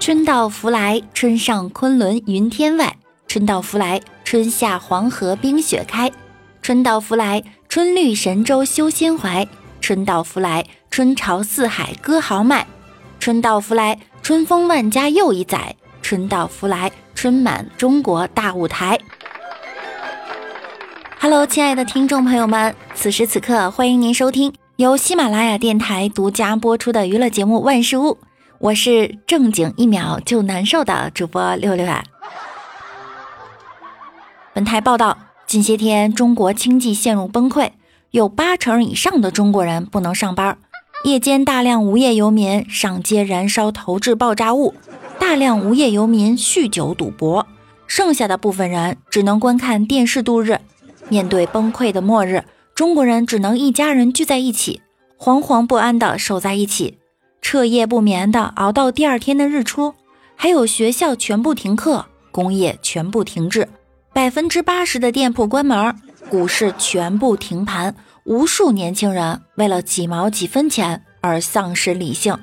春到福来，春上昆仑云天外；春到福来，春下黄河冰雪开；春到福来，春绿神州修仙怀；春到福来，春潮四海歌豪迈；春到福来，春风万家又一载；春到福来，春满中国大舞台。Hello，亲爱的听众朋友们，此时此刻，欢迎您收听由喜马拉雅电台独家播出的娱乐节目《万事屋》。我是正经一秒就难受的主播六六啊。本台报道，近些天中国经济陷入崩溃，有八成以上的中国人不能上班，夜间大量无业游民上街燃烧投掷爆炸物，大量无业游民酗酒赌博，剩下的部分人只能观看电视度日。面对崩溃的末日，中国人只能一家人聚在一起，惶惶不安的守在一起。彻夜不眠的熬到第二天的日出，还有学校全部停课，工业全部停滞，百分之八十的店铺关门，股市全部停盘，无数年轻人为了几毛几分钱而丧失理性。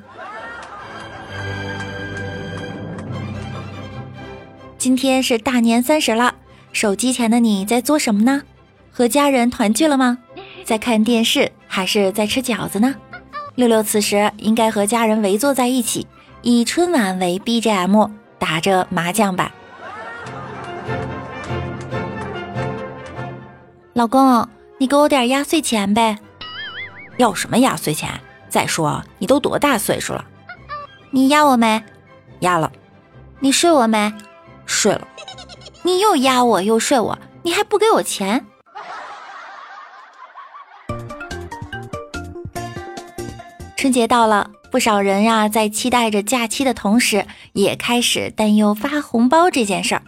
今天是大年三十了，手机前的你在做什么呢？和家人团聚了吗？在看电视还是在吃饺子呢？六六此时应该和家人围坐在一起，以春晚为 BGM，打着麻将吧。老公，你给我点压岁钱呗？要什么压岁钱？再说你都多大岁数了？你压我没？压了。你睡我没？睡了。你又压我又睡我，你还不给我钱？春节到了，不少人呀在期待着假期的同时，也开始担忧发红包这件事儿。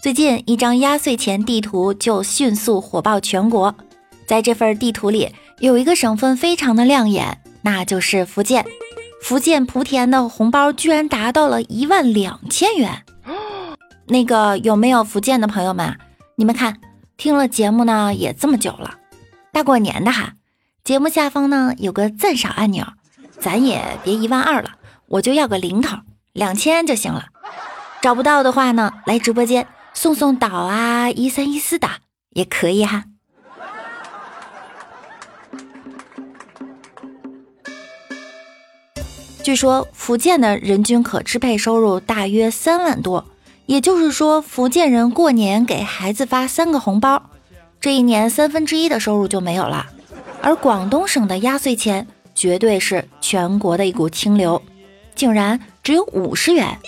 最近，一张压岁钱地图就迅速火爆全国。在这份地图里，有一个省份非常的亮眼，那就是福建。福建莆田的红包居然达到了一万两千元。那个有没有福建的朋友们？你们看，听了节目呢也这么久了，大过年的哈，节目下方呢有个赞赏按钮。咱也别一万二了，我就要个零头，两千就行了。找不到的话呢，来直播间送送岛啊，一三一四的也可以哈。据说福建的人均可支配收入大约三万多，也就是说，福建人过年给孩子发三个红包，这一年三分之一的收入就没有了。而广东省的压岁钱。绝对是全国的一股清流，竟然只有五十元，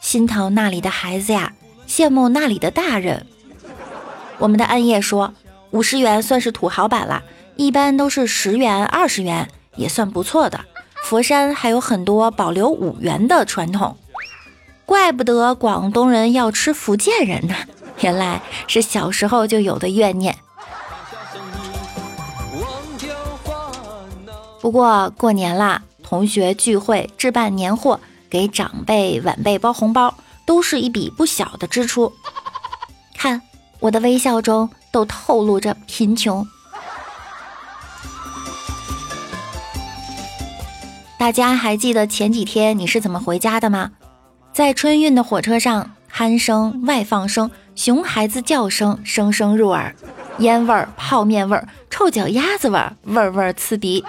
心疼那里的孩子呀，羡慕那里的大人。我们的暗夜说，五十元算是土豪版了，一般都是十元、二十元也算不错的。佛山还有很多保留五元的传统，怪不得广东人要吃福建人呢，原来是小时候就有的怨念。不过过年啦，同学聚会、置办年货、给长辈晚辈包红包，都是一笔不小的支出。看我的微笑中都透露着贫穷。大家还记得前几天你是怎么回家的吗？在春运的火车上，鼾声、外放声、熊孩子叫声声声入耳，烟味儿、泡面味儿、臭脚丫子味儿，味儿味儿刺鼻。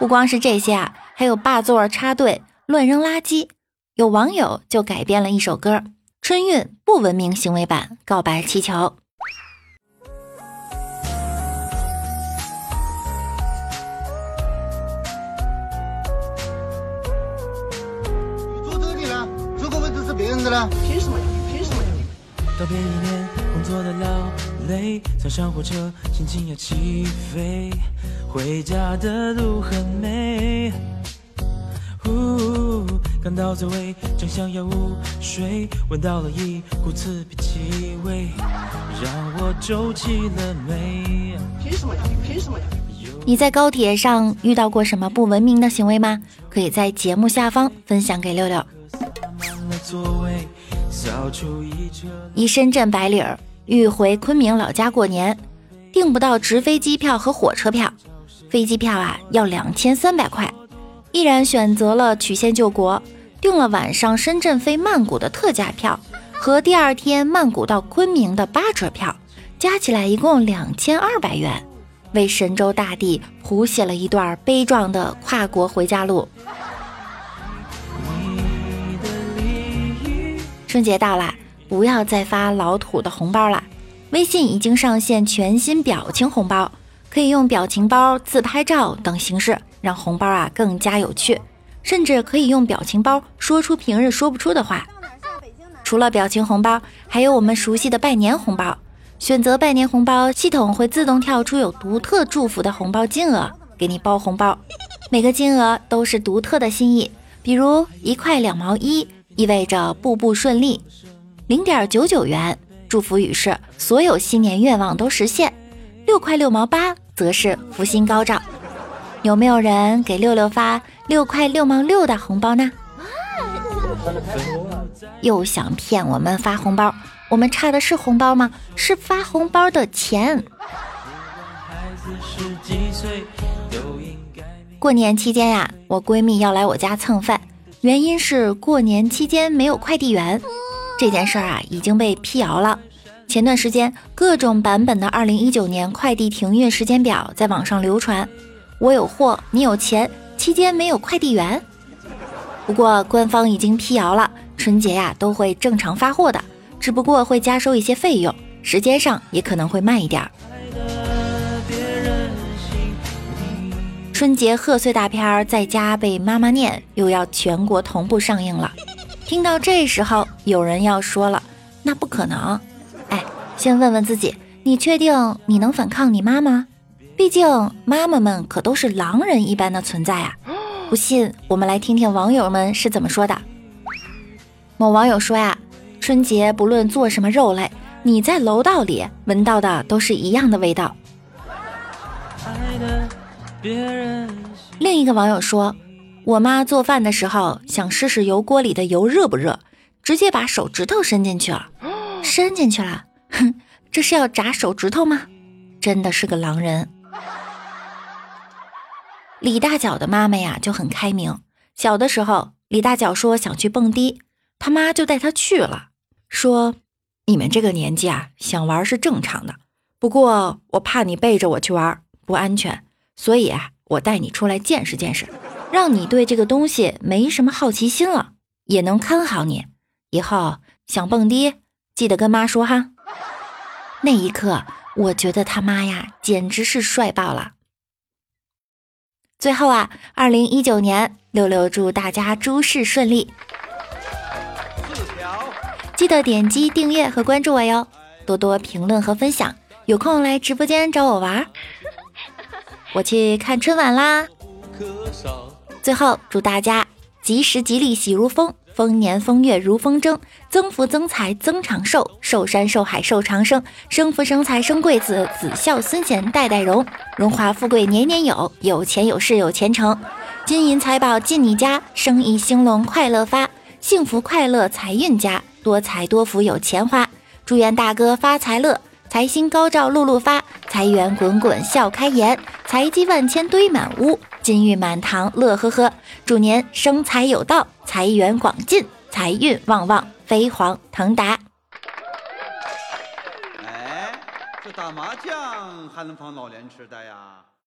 不光是这些啊，还有霸座插队、乱扔垃圾。有网友就改编了一首歌《春运不文明行为版》，告白气球。坐这里了，这个位置是别人的了，凭什么呀？凭什么呀？道别一年工作的劳累，坐上火车，心情要起飞。回家的路很美，呜，感到滋味，正想要午睡，闻到了一股刺鼻气味，让我皱起了眉。凭什么呀？凭什么呀？你在高铁上遇到过什么不文明的行为吗？可以在节目下方分享给六六。一深圳白领儿欲回昆明老家过年，订不到直飞机票和火车票。飞机票啊要两千三百块，毅然选择了曲线救国，订了晚上深圳飞曼谷的特价票和第二天曼谷到昆明的八折票，加起来一共两千二百元，为神州大地谱写了一段悲壮的跨国回家路。春节到了，不要再发老土的红包了。微信已经上线全新表情红包，可以用表情包、自拍照等形式，让红包啊更加有趣。甚至可以用表情包说出平日说不出的话。除了表情红包，还有我们熟悉的拜年红包。选择拜年红包，系统会自动跳出有独特祝福的红包金额，给你包红包。每个金额都是独特的心意，比如一块两毛一。意味着步步顺利，零点九九元祝福语是所有新年愿望都实现，六块六毛八则是福星高照。有没有人给六六发六块六毛六的红包呢？又想骗我们发红包？我们差的是红包吗？是发红包的钱。过年期间呀，我闺蜜要来我家蹭饭。原因是过年期间没有快递员，这件事儿啊已经被辟谣了。前段时间各种版本的二零一九年快递停运时间表在网上流传，我有货，你有钱，期间没有快递员。不过官方已经辟谣了，春节呀都会正常发货的，只不过会加收一些费用，时间上也可能会慢一点儿。春节贺岁大片儿在家被妈妈念，又要全国同步上映了。听到这时候，有人要说了：“那不可能！”先问问自己，你确定你能反抗你妈吗？毕竟妈妈们可都是狼人一般的存在啊！不信，我们来听听网友们是怎么说的。某网友说呀：“春节不论做什么肉类，你在楼道里闻到的都是一样的味道。”另一个网友说：“我妈做饭的时候想试试油锅里的油热不热，直接把手指头伸进去了，伸进去了，哼，这是要炸手指头吗？真的是个狼人。”李大脚的妈妈呀就很开明，小的时候李大脚说想去蹦迪，他妈就带他去了，说：“你们这个年纪啊想玩是正常的，不过我怕你背着我去玩不安全。”所以啊，我带你出来见识见识，让你对这个东西没什么好奇心了，也能看好你。以后想蹦迪，记得跟妈说哈。那一刻，我觉得他妈呀，简直是帅爆了。最后啊，二零一九年，六六祝大家诸事顺利。记得点击订阅和关注我哟，多多评论和分享，有空来直播间找我玩。我去看春晚啦！最后祝大家吉时吉利喜如风，丰年丰月如风筝，增福增财增长寿，寿山寿海寿长生，生福生财生贵子，子孝孙贤代代荣，荣华富贵年年有，有钱有势有前程，金银财宝进你家，生意兴隆快乐发，幸福快乐财运佳，多财多福有钱花，祝愿大哥发财乐。财星高照，路路发；财源滚滚，笑开颜；财积万千，堆满屋；金玉满堂，乐呵呵。祝您生财有道，财源广进，财运旺旺，飞黄腾达。哎，这打麻将还能防老年痴呆呀？